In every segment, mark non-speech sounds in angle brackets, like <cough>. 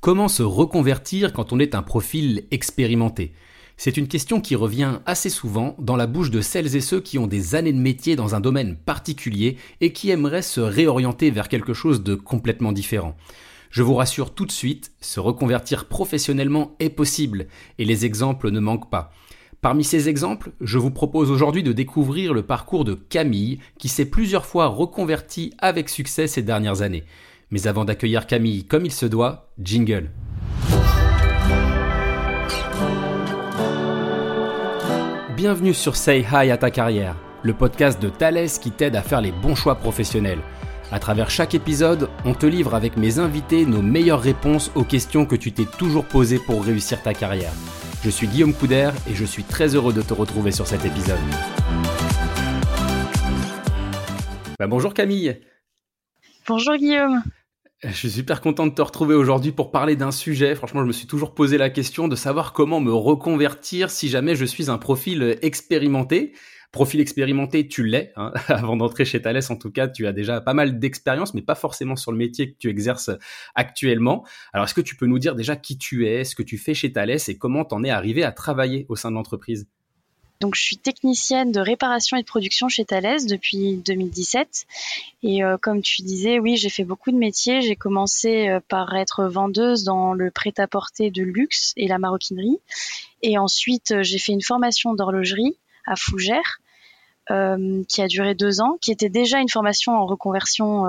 Comment se reconvertir quand on est un profil expérimenté? C'est une question qui revient assez souvent dans la bouche de celles et ceux qui ont des années de métier dans un domaine particulier et qui aimeraient se réorienter vers quelque chose de complètement différent. Je vous rassure tout de suite, se reconvertir professionnellement est possible et les exemples ne manquent pas. Parmi ces exemples, je vous propose aujourd'hui de découvrir le parcours de Camille qui s'est plusieurs fois reconvertie avec succès ces dernières années. Mais avant d'accueillir Camille comme il se doit, jingle. Bienvenue sur Say Hi à ta carrière, le podcast de Thales qui t'aide à faire les bons choix professionnels. À travers chaque épisode, on te livre avec mes invités nos meilleures réponses aux questions que tu t'es toujours posées pour réussir ta carrière. Je suis Guillaume Couder et je suis très heureux de te retrouver sur cet épisode. Bah, bonjour Camille. Bonjour Guillaume. Je suis super content de te retrouver aujourd'hui pour parler d'un sujet. Franchement, je me suis toujours posé la question de savoir comment me reconvertir si jamais je suis un profil expérimenté. Profil expérimenté, tu l'es. Hein. <laughs> Avant d'entrer chez Thales, en tout cas, tu as déjà pas mal d'expérience, mais pas forcément sur le métier que tu exerces actuellement. Alors, est-ce que tu peux nous dire déjà qui tu es, ce que tu fais chez Thales et comment t'en es arrivé à travailler au sein de l'entreprise? Donc, je suis technicienne de réparation et de production chez Thales depuis 2017. Et euh, comme tu disais, oui, j'ai fait beaucoup de métiers. J'ai commencé euh, par être vendeuse dans le prêt-à-porter de luxe et la maroquinerie. Et ensuite, euh, j'ai fait une formation d'horlogerie à Fougères. qui a duré deux ans, qui était déjà une formation en reconversion,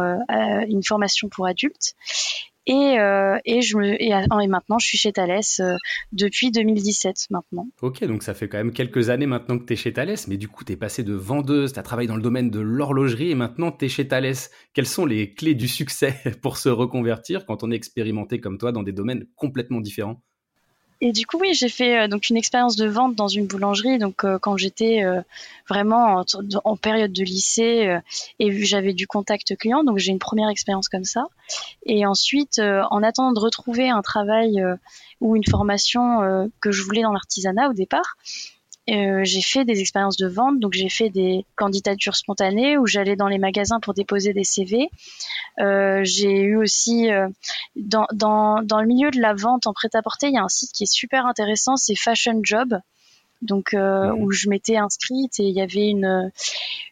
une formation pour adultes. Et, euh, et, et, maintenant, je suis chez Thales euh, depuis 2017 maintenant. Ok, donc ça fait quand même quelques années maintenant que tu es chez Thales, mais du coup, tu es passé de vendeuse, tu as travaillé dans le domaine de l'horlogerie et maintenant tu es chez Thales. Quelles sont les clés du succès <laughs> pour se reconvertir quand on est expérimenté comme toi dans des domaines complètement différents? Et du coup, oui, j'ai fait euh, donc une expérience de vente dans une boulangerie. Donc, euh, quand j'étais euh, vraiment en, période de lycée et j'avais du contact client, donc j'ai une première expérience comme ça. Et ensuite, en attendant de retrouver un travail ou une formation que je voulais dans l'artisanat au départ, euh, j'ai fait des expériences de vente, donc j'ai fait des candidatures spontanées où j'allais dans les magasins pour déposer des CV. Euh, j'ai eu aussi euh, dans, dans, dans, le milieu de la vente en prêt-à-porter, il y a un site qui est super intéressant, c'est Fashion Job. Donc mmh. où je m'étais inscrite et il y avait une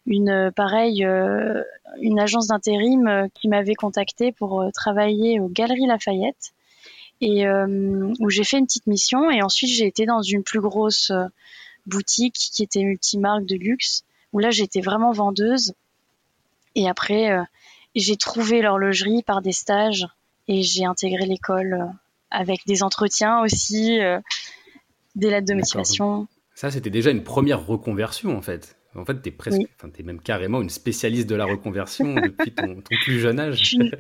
une pareille une agence d'intérim qui m'avait contactée pour travailler aux Galeries Lafayette et où j'ai fait une petite mission et ensuite j'ai été dans une plus grosse boutique qui était multimarque de luxe, où là j'étais vraiment vendeuse. Et après, euh, j'ai trouvé l'horlogerie par des stages et j'ai intégré l'école euh, avec des entretiens aussi, euh, des lettres de motivation. Ça, c'était déjà une première reconversion en fait. En fait, tu es presque, es même carrément une spécialiste de la reconversion depuis ton, plus jeune âge. Je suis une,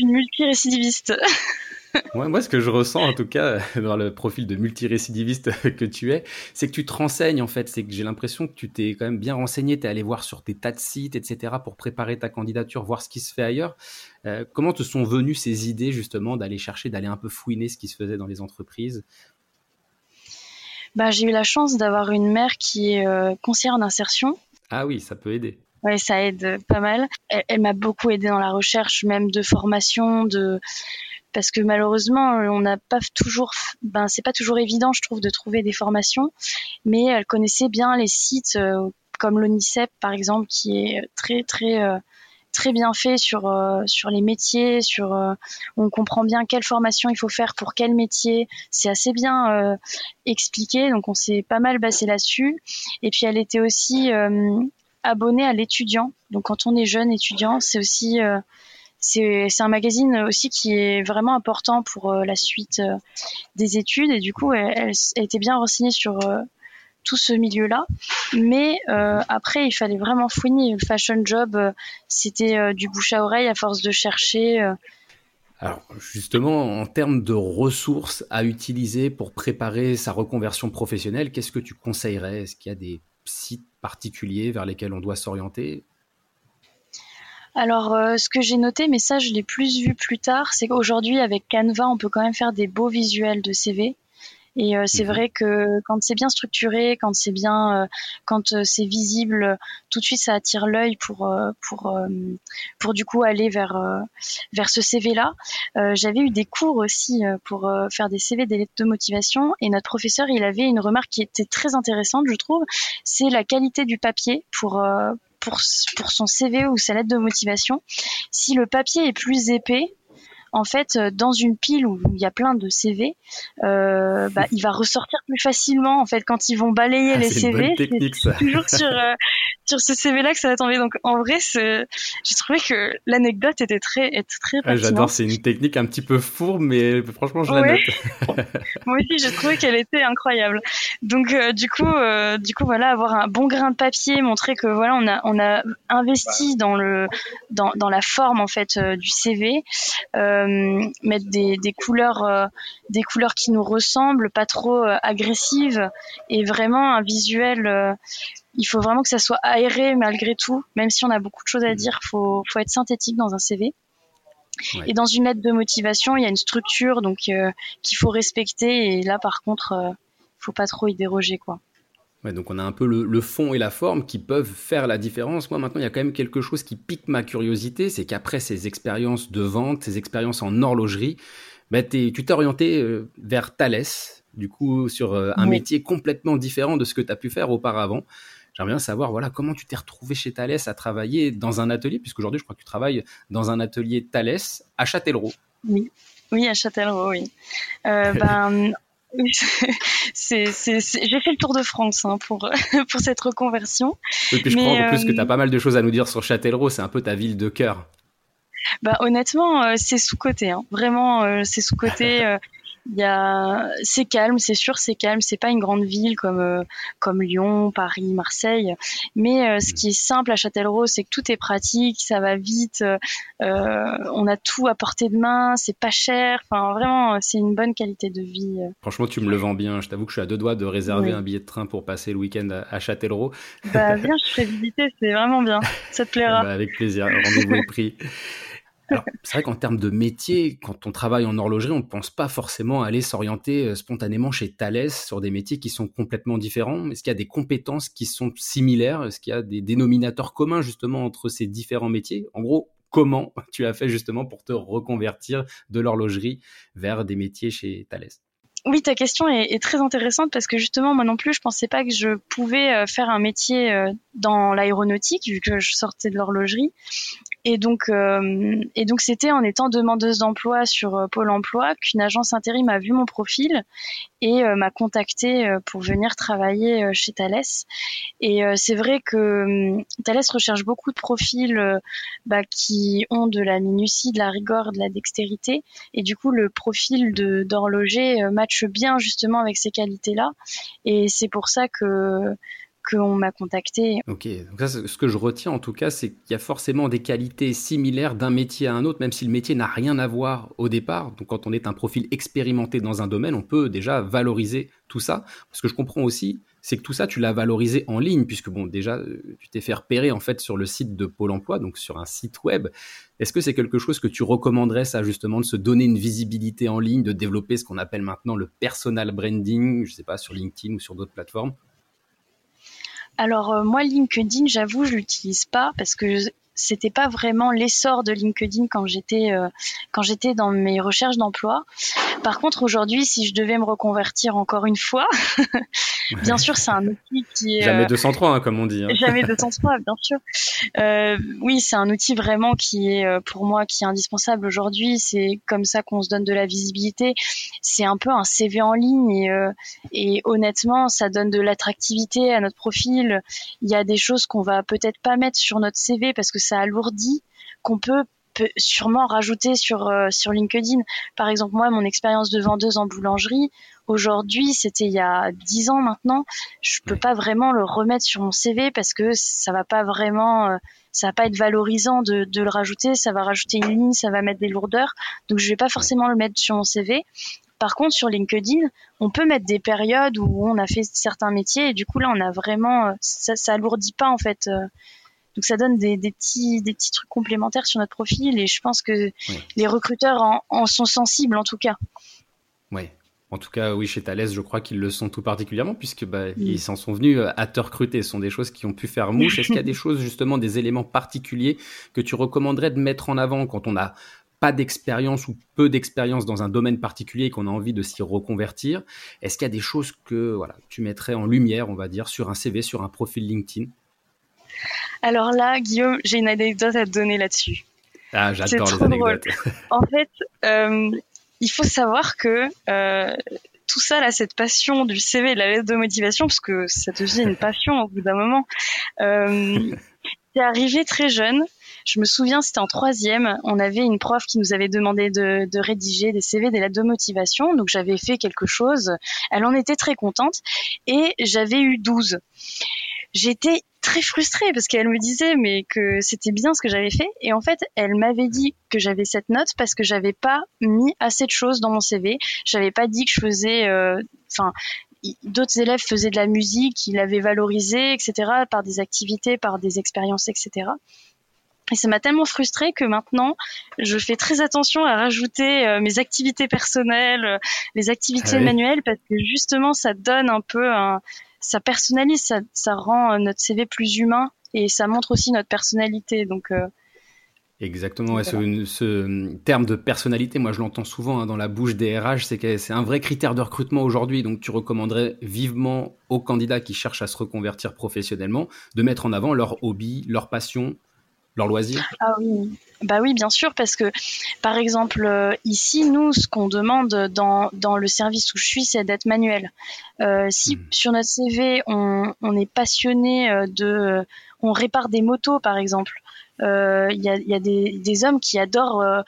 une multirécidiviste. <laughs> moi, ce que je ressens, en tout cas, <laughs> dans le profil de multirécidiviste <laughs> que tu es, c'est que tu te renseignes, en fait. C'est que j'ai l'impression que tu t'es quand même bien renseigné, tu es allé voir sur des tas de sites, etc., pour préparer ta candidature, voir ce qui se fait ailleurs. Euh, comment te sont venues ces idées, justement, d'aller chercher, d'aller un peu fouiner ce qui se faisait dans les entreprises? Bah, J'ai eu la chance d'avoir une mère qui est euh, conseillère d'insertion. Ah oui, ça peut aider. Oui, ça aide pas mal. elle m'a beaucoup aidé dans la recherche, même de formation, de parce que malheureusement on n'a pas toujours ben c'est pas toujours évident je trouve de trouver des formations mais elle connaissait bien les sites euh, comme l'ONICEP par exemple qui est très très euh, très bien fait sur euh, sur les métiers sur on comprend bien quelle formation il faut faire pour quel métier. C'est assez bien expliqué donc on s'est pas mal basé là-dessus. Et puis elle était aussi abonnée à l'étudiant. Donc quand on est jeune étudiant c'est aussi c'est un magazine aussi qui est vraiment important pour euh, la suite euh, des études et du coup elle, était bien renseignée sur euh, tout ce milieu-là. Mais après, il fallait vraiment fouiner. Le fashion job, c'était du bouche à oreille à force de chercher. Alors justement, en termes de ressources à utiliser pour préparer sa reconversion professionnelle, qu'est-ce que tu conseillerais? Est-ce qu'il y a des sites particuliers vers lesquels on doit s'orienter? Alors, euh, ce que j'ai noté, mais ça, je l'ai plus vu plus tard, c'est qu'aujourd'hui, avec Canva, on peut quand même faire des beaux visuels de CV. Et euh, c'est mhm. vrai que quand c'est bien structuré, quand c'est bien, euh, quand euh, c'est visible, tout de suite ça attire l'œil pour pour pour du coup aller vers vers ce CV là. J'avais eu des cours aussi pour faire des CV des lettres de motivation et notre professeur il avait une remarque qui était très intéressante je trouve, c'est la qualité du papier pour pour, pour son CV ou sa lettre de motivation. Si le papier est plus épais, en fait, euh, dans une pile où il y a plein de CV, euh, bah, il va ressortir plus facilement. En fait, quand ils vont balayer ah, les CV, c'est toujours sur euh, sur ce CV-là que ça va tomber. Donc, en vrai, j'ai trouvé que l'anecdote était très était très ah, J'adore, c'est une technique un petit peu fourbe, mais franchement, je la note. <laughs> Moi aussi, j'ai trouvé qu'elle était incroyable. Donc, euh, du coup, du coup, voilà, avoir un bon grain de papier, montrer que voilà, on a on a investi dans le dans dans la forme en fait du CV. Euh, euh, mettre des, couleurs, euh, des couleurs qui nous ressemblent, pas trop euh, agressives, et vraiment un visuel. il faut vraiment que ça soit aéré malgré tout, même si on a beaucoup de choses à dire, faut faut être synthétique dans un CV. Et dans une lettre de motivation, il y a une structure donc qu'il faut respecter. Et là, par contre, faut pas trop y déroger, quoi donc on a un peu le, fond et la forme qui peuvent faire la différence. Moi maintenant, il y a quand même quelque chose qui pique ma curiosité, c'est qu'après ces expériences de vente, ces expériences en horlogerie, bah, tu t'es orienté euh, vers Thales, du coup sur euh, un métier complètement différent de ce que tu as pu faire auparavant. J'aimerais bien savoir voilà comment tu t'es retrouvé chez Thales à travailler dans un atelier, puisqu'aujourd'hui je crois que tu travailles dans un atelier Thales à Châtellerault. Oui, oui à Châtellerault, oui. Euh, <laughs> ben, <laughs> c'est, j'ai fait le tour de France hein, pour, <laughs> pour cette reconversion. Et puis je crois en plus que tu as euh, pas mal de choses à nous dire sur Châtellerault, c'est un peu ta ville de cœur. Bah, honnêtement, euh, c'est sous-côté. Hein. Vraiment, euh, c'est sous-côté. <laughs> Il y a, c'est calme, c'est sûr, c'est calme. C'est pas une grande ville comme euh, comme Lyon, Paris, Marseille. Mais euh, ce qui est simple à Châtellerault, c'est que tout est pratique, ça va vite. Euh, on a tout à portée de main, c'est pas cher. Enfin, vraiment, c'est une bonne qualité de vie. Franchement, tu me le vends bien. Je t'avoue que je suis à deux doigts de réserver un billet de train pour passer le week-end à, Châtellerault. Bah viens, je ferai visiter, c'est vraiment bien. Ça te plaira. <laughs> Bah, avec plaisir. Rendez-vous est pris <laughs> c'est vrai qu'en termes de métier, quand on travaille en horlogerie, on ne pense pas forcément aller s'orienter euh, spontanément chez Thales sur des métiers qui sont complètement différents. Est-ce qu'il y a des compétences qui sont similaires? Est-ce qu'il y a des dénominateurs communs justement entre ces différents métiers? En gros, comment <laughs> tu as fait justement pour te reconvertir de l'horlogerie vers des métiers chez Thales? Oui, ta question est, très intéressante parce que justement, moi non plus, je pensais pas que je pouvais euh, faire un métier euh, dans l'aéronautique vu que je sortais de l'horlogerie. Et donc, euh, et donc, c'était en étant demandeuse d'emploi sur euh, Pôle Emploi qu'une agence intérim a vu mon profil et euh, m'a contacté pour venir travailler chez Thales. Et c'est vrai que Thales recherche beaucoup de profils bah, qui ont de la minutie, de la rigueur, de la dextérité. Et du coup, le profil d'horloger matche bien justement avec ces qualités-là. Et c'est pour ça que qu'on m'a contacté. Ok, donc ça, ce que je retiens en tout cas, c'est qu'il y a forcément des qualités similaires d'un métier à un autre, même si le métier n'a rien à voir au départ. Donc quand on est un profil expérimenté dans un domaine, on peut déjà valoriser tout ça. Ce que je comprends aussi, c'est que tout ça, tu l'as valorisé en ligne, puisque bon, déjà, euh, tu t'es fait repérer en fait sur le site de Pôle Emploi, donc sur un site web. Est-ce que c'est quelque chose que tu recommanderais, ça justement, de se donner une visibilité en ligne, de développer ce qu'on appelle maintenant le personal branding, je sais pas, sur LinkedIn ou sur d'autres plateformes? Alors euh, moi LinkedIn, j'avoue, je l'utilise pas parce que c'était pas vraiment l'essor de LinkedIn quand j'étais euh, quand j'étais dans mes recherches d'emploi. Par contre, aujourd'hui, si je devais me reconvertir encore une fois, <laughs> bien sûr, c'est un outil qui est jamais 203 euh, hein, comme on dit. Hein. <laughs> Jamais <laughs> 203, bien sûr. Euh, oui, c'est un outil vraiment qui est pour moi qui est indispensable aujourd'hui. C'est comme ça qu'on se donne de la visibilité. C'est un peu un CV en ligne et, euh, et honnêtement, ça donne de l'attractivité à notre profil. Il y a des choses qu'on va peut-être pas mettre sur notre CV parce que ça alourdit, qu'on peut peut sûrement rajouter sur euh, sur LinkedIn. Par exemple, moi, mon expérience de vendeuse en boulangerie, aujourd'hui, c'était il y a dix ans maintenant, je peux pas vraiment le remettre sur mon CV parce que ça va pas vraiment, euh, ça va pas être valorisant de, de le rajouter, ça va rajouter une ligne, ça va mettre des lourdeurs, donc je vais pas forcément le mettre sur mon CV. Par contre, sur LinkedIn, on peut mettre des périodes où on a fait certains métiers et du coup là, on a vraiment, euh, ça, ça alourdit pas en fait donc ça donne des, petits, des petits trucs complémentaires sur notre profil et je pense que les recruteurs en, sont sensibles en tout cas. Oui. En tout cas, oui, chez Thales, je crois qu'ils le sont tout particulièrement, puisque bah, ils s'en sont venus à te recruter. Ce sont des choses qui ont pu faire mouche. Est-ce qu'il y a des <laughs> choses, justement, des éléments particuliers que tu recommanderais de mettre en avant quand on n'a pas d'expérience ou peu d'expérience dans un domaine particulier et qu'on a envie de s'y reconvertir? Est-ce qu'il y a des choses que voilà, tu mettrais en lumière, on va dire, sur un CV, sur un profil LinkedIn? Alors là, Guillaume, j'ai une anecdote à te donner là-dessus. Ah, j'adore les anecdotes. <laughs> en fait, euh, il faut savoir que euh, tout ça, là, cette passion du CV et de la lettre de motivation, parce que ça devient une passion au bout d'un moment, euh, <laughs> c'est arrivé très jeune. Je me souviens, c'était en troisième. On avait une prof qui nous avait demandé de, de rédiger des CV, des lettres de motivation. Donc j'avais fait quelque chose. Elle en était très contente. Et j'avais eu 12 j'étais très frustrée parce qu'elle me disait mais que c'était bien ce que j'avais fait. Et en fait elle m'avait dit que j'avais cette note parce que j'avais pas mis assez de choses dans mon CV j'avais pas dit que je faisais euh, enfin d'autres élèves faisaient de la musique ils l'avaient valorisé etc par des activités par des expériences etc et ça m'a tellement frustrée que maintenant, je fais très attention à rajouter euh, mes activités personnelles, euh, les activités ah manuelles, parce que justement, ça donne un peu un, ça personnalise, ça, ça, rend euh, notre CV plus humain et ça montre aussi notre personnalité. Donc euh, Exactement, ce, ce, terme de personnalité, moi je l'entends souvent hein, dans la bouche des RH, c'est que c'est un vrai critère de recrutement aujourd'hui. Donc tu recommanderais vivement aux candidats qui cherchent à se reconvertir professionnellement de mettre en avant leur hobby, leur passion, leur loisir? Ah oui, bah oui, bien sûr, parce que par exemple euh, ici, nous, ce qu'on demande dans, dans le service où je suis, c'est d'être manuel. Euh, si hmm. sur notre CV on, on est passionné euh, de, on répare des motos par exemple. Il y, a, y, a, des, des, hommes qui adorent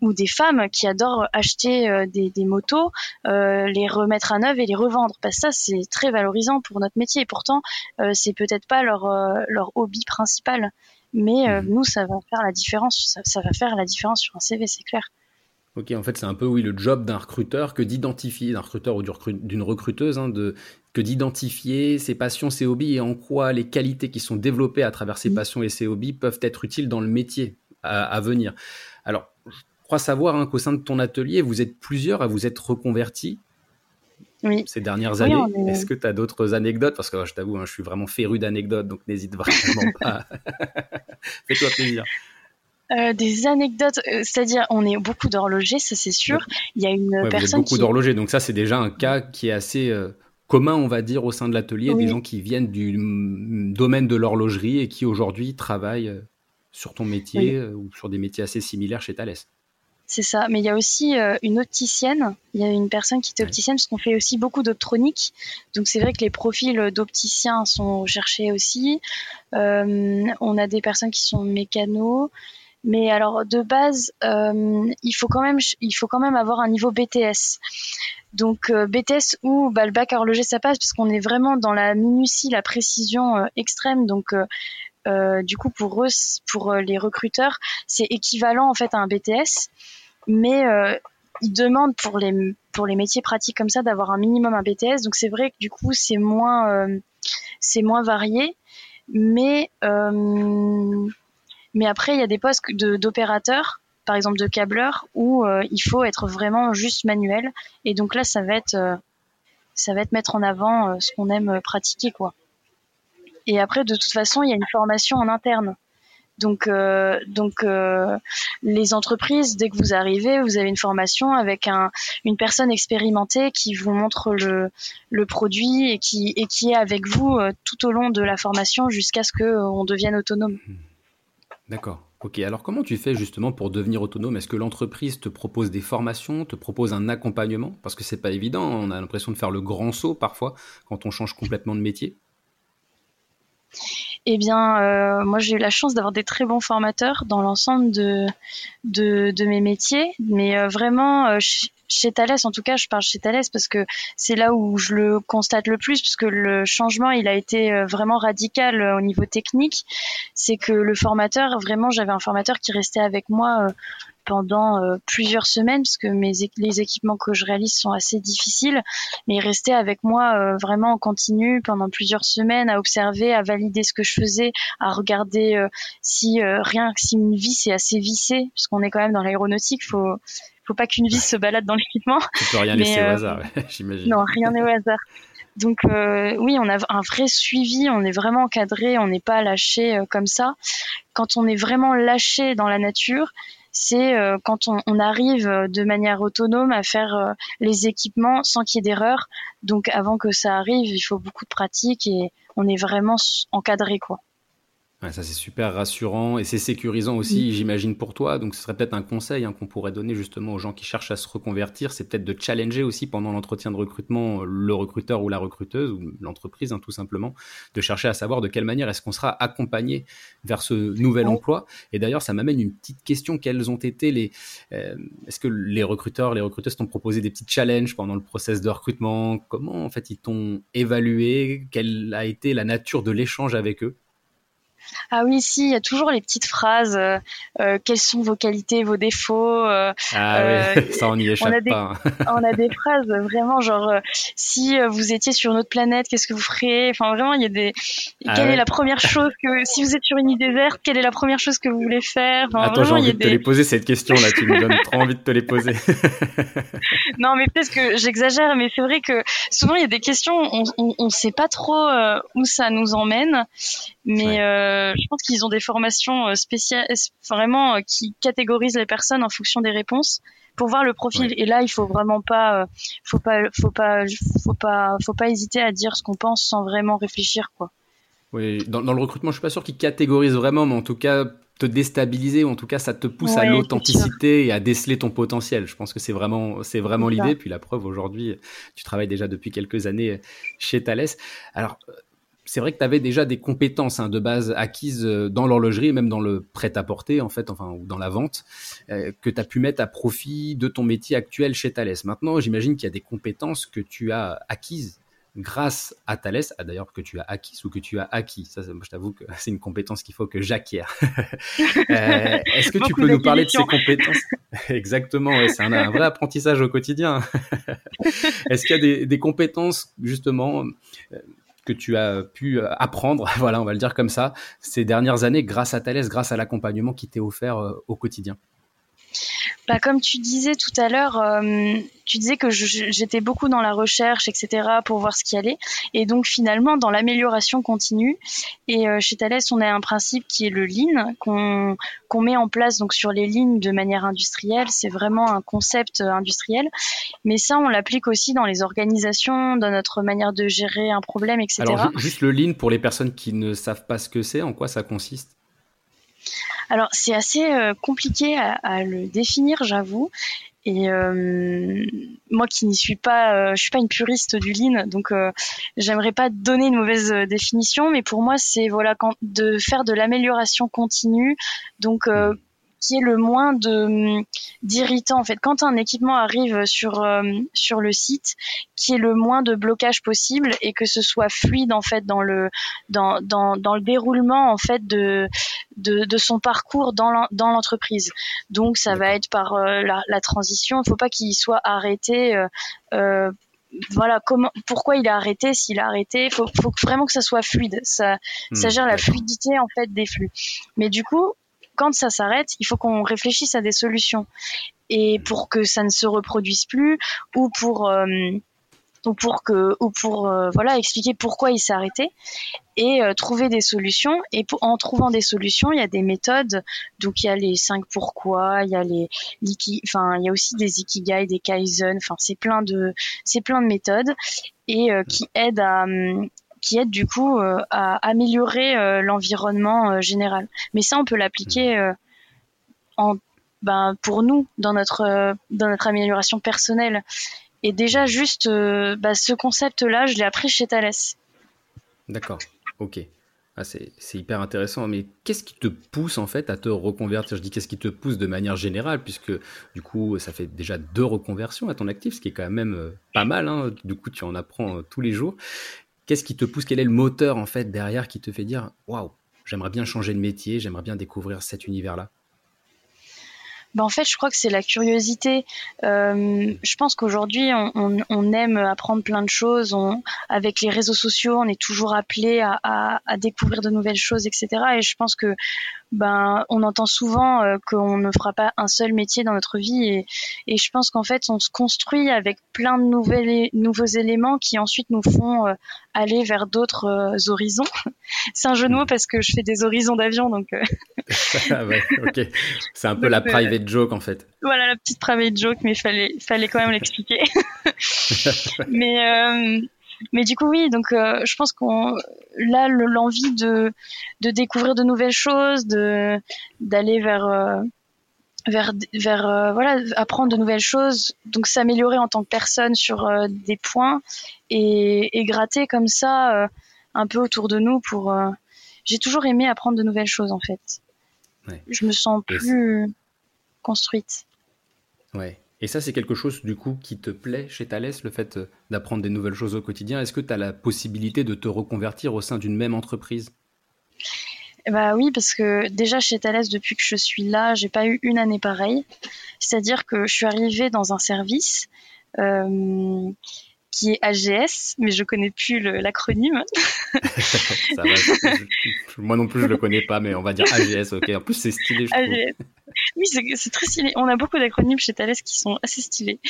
ou des femmes qui adorent acheter des, des, motos, les remettre à neuf et les revendre. Parce que ça, c'est très valorisant pour notre métier. Et pourtant, c'est peut-être pas leur, leur hobby principal mais euh, mhm. nous, ça va faire la différence. Ça, va faire la différence sur un CV, c'est clair. Ok, en fait, c'est un peu oui le job d'un recruteur que d'identifier, d'un recruteur ou d'une recruteuse, hein, de, que d'identifier ses passions, ses hobbies et en quoi les qualités qui sont développées à travers ces mhm. passions et ces hobbies peuvent être utiles dans le métier à, venir. Alors, je crois savoir hein, qu'au sein de ton atelier, vous êtes plusieurs à vous être reconvertis ces dernières années. Est-ce que tu as d'autres anecdotes? Parce que je t'avoue, hein, je suis vraiment féru d'anecdotes, donc n'hésite vraiment <laughs> pas. <laughs> Fais-toi plaisir. Euh, des anecdotes, euh, c'est-à-dire on est beaucoup d'horlogers, ça c'est sûr. Il y a une personne. beaucoup d'horlogers, donc ça c'est déjà un cas qui est assez euh, commun, on va dire, au sein de l'atelier, des gens qui viennent du domaine de l'horlogerie et qui aujourd'hui travaillent sur ton métier ou sur des métiers assez similaires chez Thales. C'est ça. Mais il y a aussi euh, une opticienne. Il y a une personne qui est opticienne parce qu'on fait aussi beaucoup d'optronique. Donc c'est vrai que les profils d'opticiens sont recherchés aussi. Euh, on a des personnes qui sont mécanos. Mais alors de base, euh, il faut quand même, il faut quand même avoir un niveau BTS. Donc BTS ou bah, le bac horloger ça passe parce qu'on est vraiment dans la minutie, la précision extrême. Donc du coup pour eux, pour les recruteurs, c'est équivalent en fait à un BTS mais euh, ils demandent pour les pour les métiers pratiques comme ça d'avoir un minimum un BTS. Donc c'est vrai que du coup c'est moins euh, c'est moins varié, mais euh, mais après il y a des postes d'opérateurs, par exemple de câbleurs, où il faut être vraiment juste manuel. Et donc là ça va être ça va être mettre en avant ce qu'on aime pratiquer quoi. Et après de toute façon il y a une formation en interne. Donc, euh, donc euh, les entreprises, dès que vous arrivez, vous avez une formation avec un, une personne expérimentée qui vous montre le, produit et qui, et qui est avec vous euh, tout au long de la formation jusqu'à ce qu'on devienne autonome. Hmm. D'accord. Ok, alors comment tu fais justement pour devenir autonome? Est-ce que l'entreprise te propose des formations, te propose un accompagnement? Parce que c'est pas évident, on a l'impression de faire le grand saut parfois quand on change complètement de métier. Eh bien, euh, moi, j'ai eu la chance d'avoir des très bons formateurs dans l'ensemble de, mes métiers. Mais euh, vraiment, euh, chez Thales, en tout cas, je parle chez Thales parce que c'est là où je le constate le plus, parce que le changement, il a été vraiment radical au niveau technique. C'est que le formateur, vraiment, j'avais un formateur qui restait avec moi pendant euh, plusieurs semaines parce que mes les équipements que je réalise sont assez difficiles mais il restait avec moi euh, vraiment en continu pendant plusieurs semaines à observer à valider ce que je faisais à regarder euh, si rien si une vis est assez vissée parce qu'on est quand même dans l'aéronautique faut faut pas qu'une vis se balade dans l'équipement. Tu peux rien laisser au hasard, <laughs> j'imagine. Non, rien n'est au hasard. Donc oui, on a un vrai suivi, on est vraiment encadré, on n'est pas lâché comme ça. Quand on est vraiment lâché dans la nature, c'est euh, quand on, arrive euh, de manière autonome à faire euh, les équipements sans qu'il y ait d'erreur. Donc avant que ça arrive, il faut beaucoup de pratique et on est vraiment encadré quoi ça c'est super rassurant et c'est sécurisant aussi, j'imagine pour toi. Donc ce serait peut-être un conseil hein, qu'on pourrait donner justement aux gens qui cherchent à se reconvertir, c'est peut-être de challenger aussi pendant l'entretien de recrutement le recruteur ou la recruteuse ou l'entreprise hein, tout simplement, de chercher à savoir de quelle manière est-ce qu'on sera accompagné vers ce nouvel emploi. Et d'ailleurs ça m'amène une petite question. Quels ont été les, euh, est-ce que les recruteurs, les recruteuses t'ont proposé des petits challenges pendant le process de recrutement? Comment en fait ils t'ont évalué? Quelle a été la nature de l'échange avec eux? Ah oui, si, il y a toujours les petites phrases. Euh, euh, quelles sont vos qualités, vos défauts euh, Ah oui, <laughs> ça on n'y échappe on pas. Hein. <laughs> on a des phrases vraiment genre si vous étiez sur une autre planète, qu'est-ce que vous feriez? Enfin vraiment, il y a des. Ah quelle est la première chose que si vous êtes sur une île déserte, quelle est la première chose que vous voulez faire? Attends, j'ai envie de te les poser cette question là. Tu me donnes trop envie de te les poser. <laughs> non, mais peut-être que j'exagère, mais c'est vrai que souvent il y a des questions, on ne sait pas trop où ça nous emmène, mais je pense qu'ils ont des formations euh, spéciales, vraiment euh, qui catégorisent les personnes en fonction des réponses pour voir le profil. Et là, il faut vraiment pas, faut pas, faut pas, faut pas, faut pas hésiter à dire ce qu'on pense sans vraiment réfléchir, quoi. Oui, dans, le recrutement, je suis pas sûr qu'ils catégorisent vraiment, mais en tout cas, te déstabiliser, ou en tout cas, ça te pousse à l'authenticité et à déceler ton potentiel. Je pense que c'est vraiment, c'est vraiment l'idée. Puis la preuve, aujourd'hui, tu travailles déjà depuis quelques années chez Thales. Alors, c'est vrai que tu avais déjà des compétences hein, de base acquises euh, dans l'horlogerie même dans le prêt-à-porter, en fait, enfin, ou dans la vente, euh, que tu as pu mettre à profit de ton métier actuel chez Thales. Maintenant, j'imagine qu'il y a des compétences que tu as acquises grâce à Thales, ah, d'ailleurs que tu as acquises ou que tu as acquis. Ça, je t'avoue que <laughs> c'est une compétence qu'il faut que j'acquière. <laughs> Euh, est-ce que tu peux nous parler de ces compétences? <laughs> Exactement, c'est un, vrai apprentissage au quotidien. Est-ce qu'il y a des, des compétences justement que tu as pu euh, apprendre, <laughs> voilà, on va le dire comme ça, ces dernières années grâce à Thales, grâce à l'accompagnement qui t'est offert euh, au quotidien bah, comme tu disais tout à l'heure, euh, tu disais que j'étais beaucoup dans la recherche, etc., pour voir ce qui allait. Et donc finalement, dans l'amélioration continue. Et euh, chez Thales, on a un principe qui est le lean, qu'on met en place donc sur les lignes de manière industrielle. C'est vraiment un concept euh, industriel. Mais ça, on l'applique aussi dans les organisations, dans notre manière de gérer un problème, etc. Alors juste le lean pour les personnes qui ne savent pas ce que c'est, en quoi ça consiste? Alors c'est assez euh, compliqué à, le définir, j'avoue. Et euh, moi qui n'y suis pas, euh, je suis pas une puriste du lean, donc j'aimerais pas donner une mauvaise définition, mais pour moi c'est voilà quand, de faire de l'amélioration continue, donc qui est le moins de d'irritants en fait. Quand un équipement arrive sur euh, sur le site qui est le moins de blocage possible et que ce soit fluide en fait dans le dans dans, dans le déroulement en fait de de, de son parcours dans dans l'entreprise. Donc ça va être par euh, la, la, transition. Il faut pas qu'il soit arrêté euh, euh voilà comment pourquoi il a arrêté s'il a arrêté. Faut, faut vraiment que ça soit fluide. Ça ça hmm, gère la fluidité en fait des flux. Mais du coup quand ça s'arrête, il faut qu'on réfléchisse à des solutions. Et pour que ça ne se reproduise plus, ou pour euh, ou pour que ou pour euh, voilà expliquer pourquoi il s'est arrêté et euh, trouver des solutions et en trouvant des solutions il y a des méthodes donc il y a les cinq pourquoi il y a les enfin il y a aussi des ikigai des kaizen enfin c'est plein de c'est plein de méthodes et qui aident à qui aide du coup euh, à améliorer euh, l'environnement euh, général. Mais ça, on peut l'appliquer en, ben, pour nous dans notre dans notre amélioration personnelle. Et déjà juste bah, ce concept-là, je l'ai appris chez Thales. D'accord. Ok. Ah, c'est hyper intéressant, mais qu'est-ce qui te pousse en fait à te reconvertir? Je dis qu'est-ce qui te pousse de manière générale, puisque du coup ça fait déjà deux reconversions à ton actif, ce qui est quand même pas mal. Hein. Du coup tu en apprends tous les jours. Qu'est-ce qui te pousse Quel est le moteur en fait derrière qui te fait dire waouh, j'aimerais bien changer de métier, j'aimerais bien découvrir cet univers-là? Ben en fait, je crois que c'est la curiosité. Euh, je pense qu'aujourd'hui, on, aime apprendre plein de choses. avec les réseaux sociaux, on est toujours appelé à, découvrir de nouvelles choses, etc. Et je pense que ben, on entend souvent euh, qu'on ne fera pas un seul métier dans notre vie et, et je pense qu'en fait, on se construit avec plein de nouvelles, nouveaux éléments qui ensuite nous font euh, aller vers d'autres euh, horizons. <laughs> C'est un jeu de mots parce que je fais des horizons d'avion, donc. <laughs> ah ouais, ok. C'est un peu la private joke en fait. Voilà la petite private joke, mais fallait, fallait quand même l'expliquer. <laughs> mais mais du coup, oui, donc euh, je pense qu'on là l'envie de de découvrir de nouvelles choses, de d'aller vers euh, vers vers euh, voilà apprendre de nouvelles choses, donc s'améliorer en tant que personne sur des points et, et gratter comme ça un peu autour de nous pour. J'ai toujours aimé apprendre de nouvelles choses en fait. Ouais. Je me sens plus construite. Ouais. Et ça, c'est quelque chose du coup qui te plaît chez Thales, le fait euh, d'apprendre des nouvelles choses au quotidien. Est-ce que tu as la possibilité de te reconvertir au sein d'une même entreprise? Bah oui, parce que déjà chez Thales, depuis que je suis là, j'ai pas eu une année pareille. C'est-à-dire que je suis arrivée dans un service euh, qui est AGS, mais je connais plus l'acronyme. <laughs> <laughs> moi non plus, je le connais pas, mais on va dire AGS, ok. En plus, c'est stylé. Je AGS. Oui, c'est très stylé. On a beaucoup d'acronymes chez Thales qui sont assez stylés.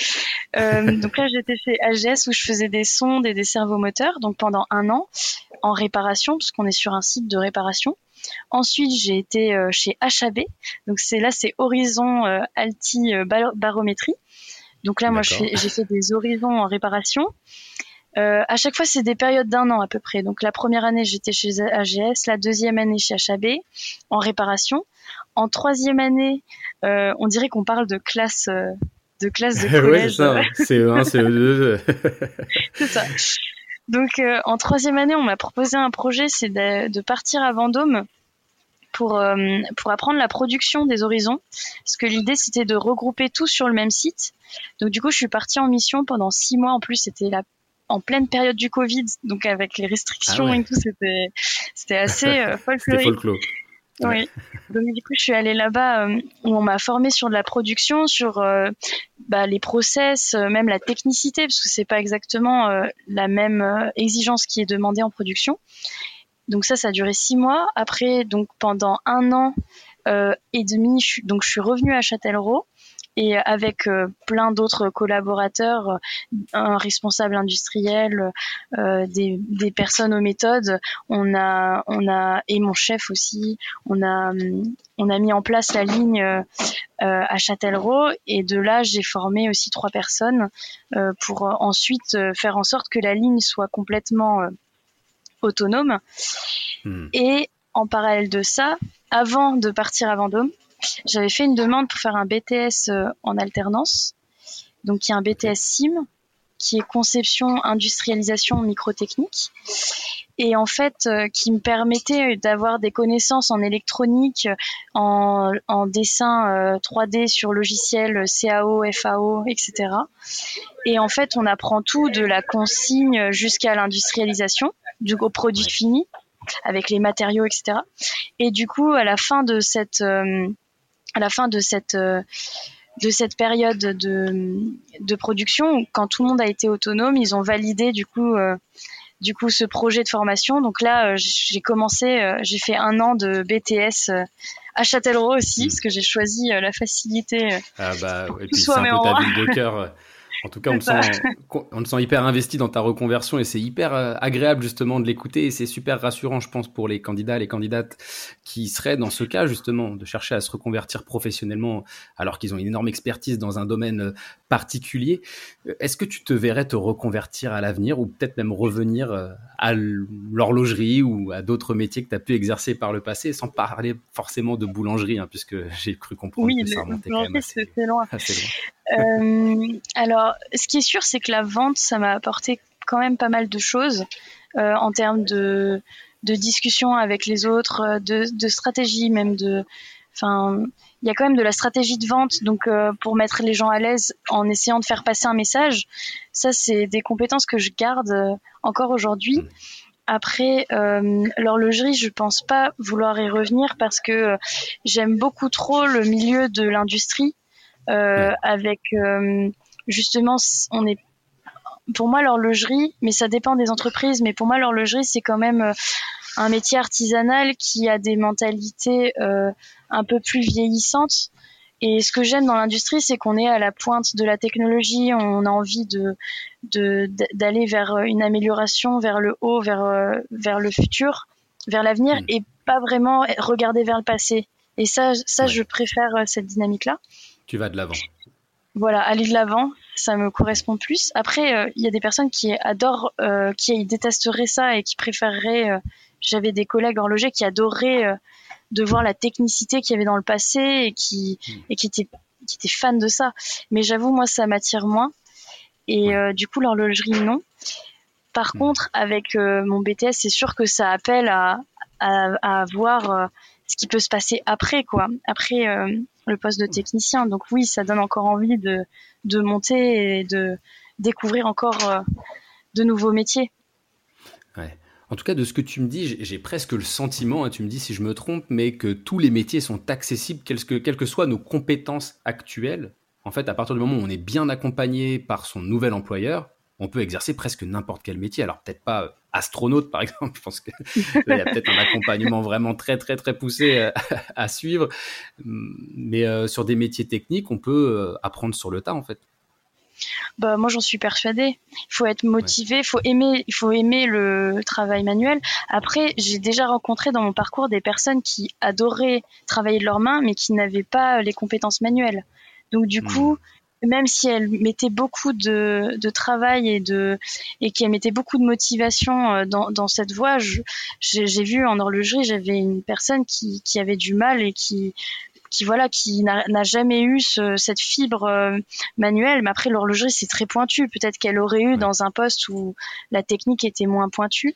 Euh, <laughs> donc là, j'étais chez AGS où je faisais des sondes et des servomoteurs, donc pendant un an, en réparation, parce qu'on est sur un site de réparation. Ensuite, j'ai été euh, chez HAB. Donc c'est là, c'est Horizon euh, Alti Barométrie. Donc là, moi, j'ai fait des horizons en réparation. Euh, à chaque fois, c'est des périodes d'un an à peu près. Donc la première année, j'étais chez AGS, la deuxième année chez HAB en réparation. En troisième année, euh, on dirait qu'on parle de classe, euh, de classe de <laughs> collège. oui, c'est ça. c'est CE2. <laughs> c'est ça. Donc euh, en troisième année, on m'a proposé un projet, c'est de, de, partir à Vendôme pour, euh, pour apprendre la production des horizons. Parce que l'idée, c'était de regrouper tout sur le même site. Donc, du coup, je suis partie en mission pendant six mois. En plus, c'était la en pleine période du Covid, donc avec les restrictions ah et tout, c'était c'était assez euh, <laughs> folklorique. Oui. Donc du coup, je suis allée là-bas euh, où on m'a formé sur de la production, sur euh, bah, les process, même la technicité, parce que c'est pas exactement la même exigence qui est demandée en production. Donc ça, ça a duré six mois. Après, donc pendant un an euh, et demi, je, donc je suis revenue à Châtellerault et avec euh, plein d'autres collaborateurs, un responsable industriel, euh, des, des, personnes aux méthodes, on a, on a et mon chef aussi, on a, on a mis en place la ligne euh, à Châtellerault et de là j'ai formé aussi trois personnes euh, pour ensuite faire en sorte que la ligne soit complètement autonome. Hmm. Et en parallèle de ça, avant de partir à Vendôme, j'avais fait une demande pour faire un BTS euh, en alternance. Donc, il y a un BTS SIM qui est conception, industrialisation, microtechnique. Et en fait, euh, qui me permettait d'avoir des connaissances en électronique, en, dessin 3D euh, sur logiciel CAO, FAO, etc. Et en fait, on apprend tout de la consigne jusqu'à l'industrialisation du produit fini avec les matériaux, etc. Et du coup, à la fin de cette, euh, à la fin de cette euh, de cette période de, de production, quand tout le monde a été autonome, ils ont validé du coup euh, du coup ce projet de formation. Donc là, j'ai commencé, j'ai fait un an de BTS à Châtellerault aussi, mmh. parce que j'ai choisi la facilité. Ah bah, et puis c'est un peu ta ville de cœur. <laughs> En tout cas, on te, sent, hyper investi dans ta reconversion et c'est hyper euh, agréable justement de l'écouter et c'est super rassurant, je pense, pour les candidats, les candidates qui seraient dans ce cas justement de chercher à se reconvertir professionnellement alors qu'ils ont une énorme expertise dans un domaine euh, particulier. Euh, est-ce que tu te verrais te reconvertir à l'avenir ou peut-être même revenir à l'horlogerie ou à d'autres métiers que tu as pu exercer par le passé sans parler forcément de boulangerie, hein, puisque <laughs> j'ai cru comprendre que ça remontait quand même <laughs> assez, loin. Euh, alors, ce qui est sûr, c'est que la vente, ça m'a apporté quand même pas mal de choses euh, en termes de, de discussion avec les autres, euh, de, de stratégie, même de. Enfin, il y a quand même de la stratégie de vente, donc pour mettre les gens à l'aise en essayant de faire passer un message. Ça, c'est des compétences que je garde encore aujourd'hui. Mmh. Après, euh, l'horlogerie, je pense pas vouloir y revenir parce que j'aime beaucoup trop le milieu de l'industrie euh, avec euh, justement, on est pour moi l'horlogerie, mais ça dépend des entreprises, mais pour moi l'horlogerie c'est quand même un métier artisanal qui a des mentalités un peu plus vieillissantes. Et ce que j'aime dans l'industrie, c'est qu'on est à la pointe de la technologie. On a envie de d'aller vers une amélioration, vers le haut, vers vers le futur, vers l'avenir, mm. et pas vraiment regarder vers le passé. Et ça, ça, je préfère cette dynamique-là. Tu vas de l'avant. Voilà, aller de l'avant, ça me correspond plus. Après, euh, il y a des personnes qui adorent, euh, qui détesteraient ça et qui préféreraient. Euh, j'avais des collègues horlogers qui adoraient de voir la technicité qu'il y avait dans le passé et qui hmm. et qui étaient qui étaient fans de ça. Mais j'avoue, moi, ça m'attire moins. Et du coup, l'horlogerie, non. Par hmm. contre, avec mon BTS, c'est sûr que ça appelle à, à, à voir ce qui peut se passer après, quoi. Après le poste de technicien. Donc oui, ça donne encore envie de, de monter et de découvrir encore euh, de nouveaux métiers. En tout cas, de ce que tu me dis, j'ai presque le sentiment, hein, tu me dis si je me trompe, mais que tous les métiers sont accessibles, quelles que, soient nos compétences actuelles. En fait, à partir du moment où on est bien accompagné par son nouvel employeur, on peut exercer presque n'importe quel métier. Alors peut-être pas euh, astronaute par <laughs> exemple, je pense qu'il y a peut-être un accompagnement vraiment très très très poussé euh, <laughs> à suivre, mais euh, sur des métiers techniques, on peut apprendre sur le tas en fait. Bah, moi j'en suis persuadée. Il faut être motivé, il faut aimer, il faut aimer le travail manuel. Après, j'ai déjà rencontré dans mon parcours des personnes qui adoraient travailler de leurs mains, mais qui n'avaient pas les compétences manuelles. Donc du hmm. coup, même si elle mettait beaucoup de, de travail et de et qu'elle mettait beaucoup de motivation euh, dans, dans cette voie, j'ai vu en horlogerie, j'avais une personne qui, qui avait du mal et qui qui voilà qui n'a jamais eu ce, cette fibre euh, manuelle. Mais après l'horlogerie c'est très pointu. Peut-être qu'elle aurait eu dans un poste où la technique était moins pointue.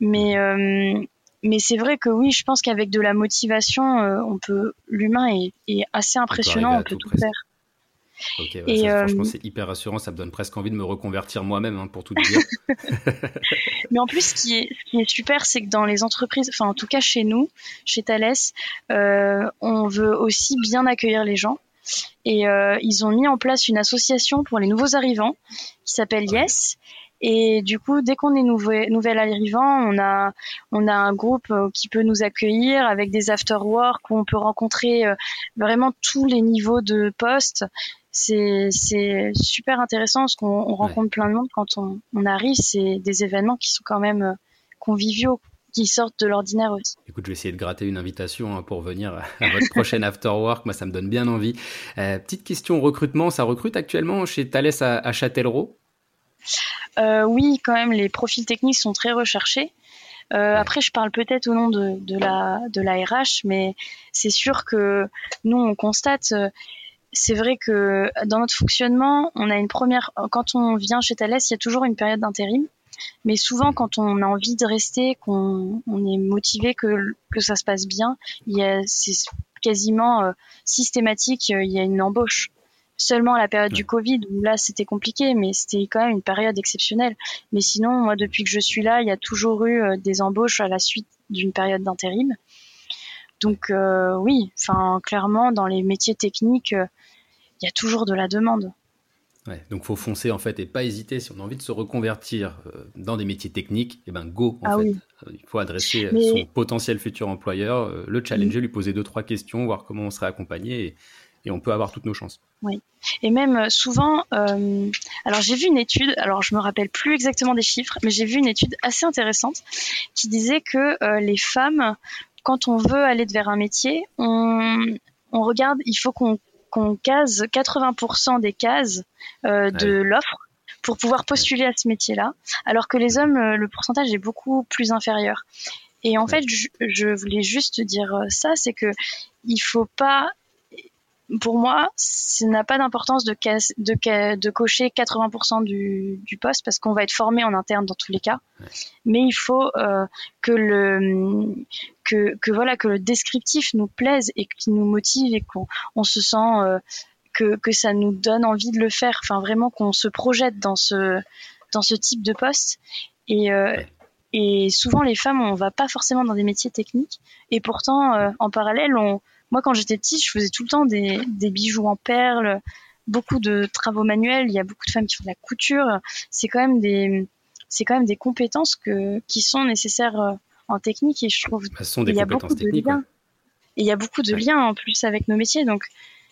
Mais euh, mais c'est vrai que oui je pense qu'avec de la motivation on peut l'humain est, est, assez impressionnant on peut tout faire Ok, et franchement, euh, c'est hyper rassurant. Ça me donne presque envie de me reconvertir moi-même, hein, pour tout dire. <laughs> <laughs> Mais en plus, ce qui est, ce qui est super, c'est que dans les entreprises, enfin, en tout cas chez nous, chez Thales, euh, on veut aussi bien accueillir les gens. Et euh, ils ont mis en place une association pour les nouveaux arrivants qui s'appelle Yes. Et du coup, dès qu'on est nouvel, nouvel arrivant, on a, on a un groupe euh, qui peut nous accueillir avec des after-work où on peut rencontrer euh, vraiment tous les niveaux de poste c'est super intéressant parce qu'on rencontre plein de monde quand on, on arrive. C'est des événements qui sont quand même euh, conviviaux, qui sortent de l'ordinaire aussi. Écoute, je vais essayer de gratter une invitation hein, pour venir à votre prochaine after work. Moi, ça me donne bien envie. Euh, petite question recrutement, ça recrute actuellement chez Thales à, à Châtellerault? Oui, quand même, les profils techniques sont très recherchés. Euh, après, je parle peut-être au nom de, de, la, de la RH, mais c'est sûr que nous, on constate, euh, c'est vrai que dans notre fonctionnement, on a une première. Quand on vient chez Thales, il y a toujours une période d'intérim. Mais souvent, quand on a envie de rester, qu'on on est motivé que, que ça se passe bien, c'est quasiment euh, systématique, euh, il y a une embauche. Seulement à la période du Covid, où là c'était compliqué, mais c'était quand même une période exceptionnelle. Mais sinon, moi, depuis que je suis là, il y a toujours eu euh, des embauches à la suite d'une période d'intérim. Donc oui, enfin clairement dans les métiers techniques, il y a toujours de la demande. Ouais, donc faut foncer en fait et pas hésiter si on a envie de se reconvertir euh, dans des métiers techniques, et eh ben go en ah fait. Euh, il faut adresser euh, son potentiel futur employeur, le challenger, lui poser deux trois questions, voir comment on serait accompagné et, et on peut avoir toutes nos chances. Oui. Et même souvent, alors j'ai vu une étude, alors je me rappelle plus exactement des chiffres, mais j'ai vu une étude assez intéressante qui disait que les femmes, quand on veut aller vers un métier, on, on regarde, il faut qu'on qu'on case 80% des cases euh, de l'offre pour pouvoir postuler à ce métier-là, alors que les hommes, euh, le pourcentage est beaucoup plus inférieur. Et en fait, je, je, voulais juste dire euh, ça, c'est que il faut pas pour moi, ça n'a pas d'importance de, de, de, cocher 80% du, du, poste parce qu'on va être formé en interne dans tous les cas. Mais il faut euh, que le que, que, voilà que le descriptif nous plaise et qu'il nous motive et qu'on on se sent euh, que, que ça nous donne envie de le faire. Enfin, vraiment qu'on se projette dans ce dans ce type de poste. Et euh, et souvent, les femmes, on va pas forcément dans des métiers techniques. Et pourtant, en parallèle, on, moi, quand j'étais petite, je faisais tout le temps des, bijoux en perles, beaucoup de travaux manuels. Il y a beaucoup de femmes qui font de la couture. C'est quand même des, c'est quand même des compétences que, qui sont nécessaires euh, en technique et je trouve bah, ce sont des compétences techniques. Et il y a beaucoup de liens en plus avec nos métiers, donc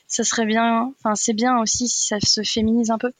ça serait bien, enfin c'est bien aussi si ça se féminise un peu.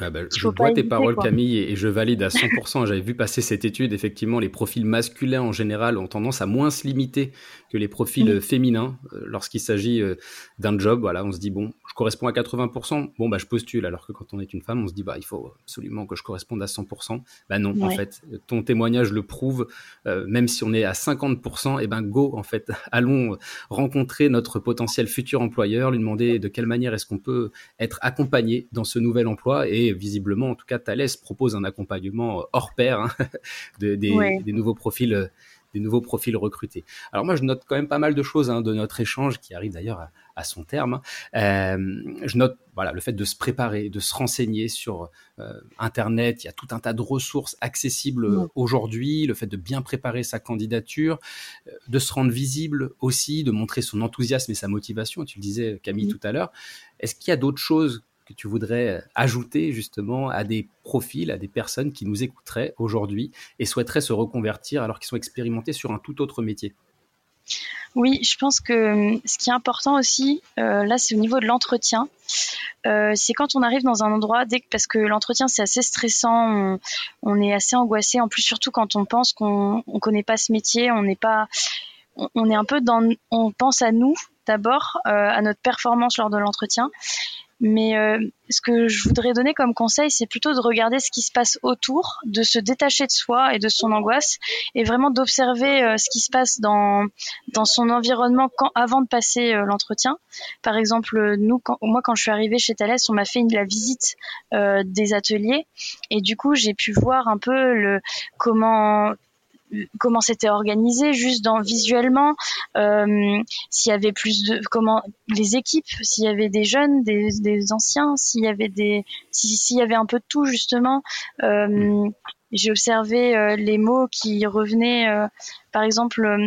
Ah bah, je vois tes paroles, Camille, et, je valide à 100%. J'avais vu passer cette étude. Effectivement, les profils masculins en général ont tendance à moins se limiter que les profils euh, féminins euh, lorsqu'il s'agit euh, d'un job. Voilà, on se dit bon, je corresponds à 80%. Bon, bah, je postule. Alors que quand on est une femme, on se dit bah, il faut absolument que je corresponde à 100%. Bah non, en fait, ton témoignage le prouve. même si on est à 50%, et eh ben go, en fait, <laughs> allons rencontrer notre potentiel futur employeur, lui demander de quelle manière est-ce qu'on peut être accompagné dans ce nouvel emploi et visiblement, en tout cas, Thales propose un accompagnement hors pair hein, <laughs> des, nouveaux profils des nouveaux profils recrutés. Alors moi, je note quand même pas mal de choses hein, de notre échange qui arrive d'ailleurs à, son terme. Euh, je note voilà le fait de se préparer, de se renseigner sur euh, Internet. Il y a tout un tas de ressources accessibles aujourd'hui. Le fait de bien préparer sa candidature, euh, de se rendre visible aussi, de montrer son enthousiasme et sa motivation. Tu le disais Camille tout à l'heure. Est-ce qu'il y a d'autres choses que tu voudrais euh, ajouter justement à des profils, à des personnes qui nous écouteraient aujourd'hui et souhaiteraient se reconvertir alors qu'ils sont expérimentés sur un tout autre métier? Oui, je pense que euh, ce qui est important aussi, euh, là, c'est au niveau de l'entretien. c'est quand on arrive dans un endroit, parce que l'entretien c'est assez stressant, on, est assez angoissé. En plus, surtout quand on pense qu'on ne connaît pas ce métier, on n'est pas, on, est un peu dans, on pense à nous d'abord, à notre performance lors de l'entretien, mais euh, ce que je voudrais donner comme conseil, c'est plutôt de regarder ce qui se passe autour, de se détacher de soi et de son angoisse, et vraiment d'observer euh, ce qui se passe dans dans son environnement quand, avant de passer euh, l'entretien. Par exemple, nous, quand, moi, quand je suis arrivée chez Thales, on m'a fait une, la visite des ateliers, et du coup, j'ai pu voir un peu le comment comment c'était organisé juste dans visuellement euh, s'il y avait plus de comment les équipes s'il y avait des jeunes des, des anciens s'il y avait des s'il y avait un peu de tout justement euh, j'ai observé euh, les mots qui revenaient euh, par exemple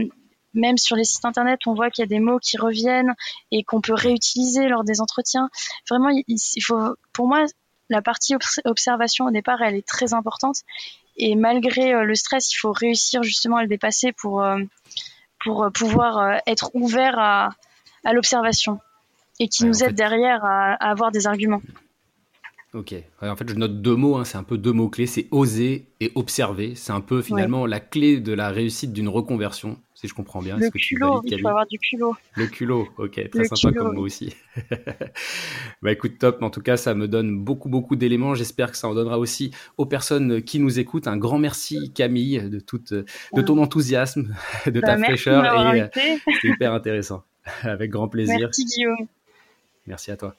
même sur les sites internet, on voit qu'il y a des mots qui reviennent et qu'on peut réutiliser lors des entretiens. Vraiment, il faut, pour moi, la partie observation au départ, elle est très importante. Et malgré euh, le stress, il faut réussir justement à le dépasser pour, euh, pour euh, pouvoir être ouvert à, à l'observation et qui nous aide derrière à, avoir des arguments. Ok. en fait, je note deux mots. Hein. c'est un peu deux mots clés. C'est oser et observer. C'est un peu finalement la clé de la réussite d'une reconversion si je comprends bien. Le culot, il faut avoir du culot. Le culot, ok, très sympa comme mot aussi. <laughs> bah écoute, top, en tout cas, ça me donne beaucoup, beaucoup d'éléments. J'espère que ça en donnera aussi aux personnes qui nous écoutent. Un grand merci, Camille, de, toute, de ton enthousiasme, <laughs> de ta bah, fraîcheur. Et euh, c'est hyper intéressant. <laughs> Avec grand plaisir. Merci, Guillaume. Merci à toi.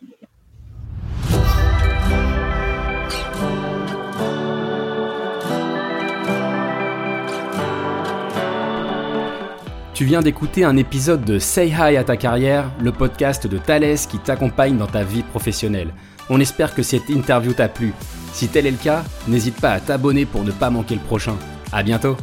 Tu viens d'écouter un épisode de Say Hi à ta carrière, le podcast de Thales qui t'accompagne dans ta vie professionnelle. On espère que cette interview t'a plu. Si tel est le cas, n'hésite pas à t'abonner pour ne pas manquer le prochain. À bientôt!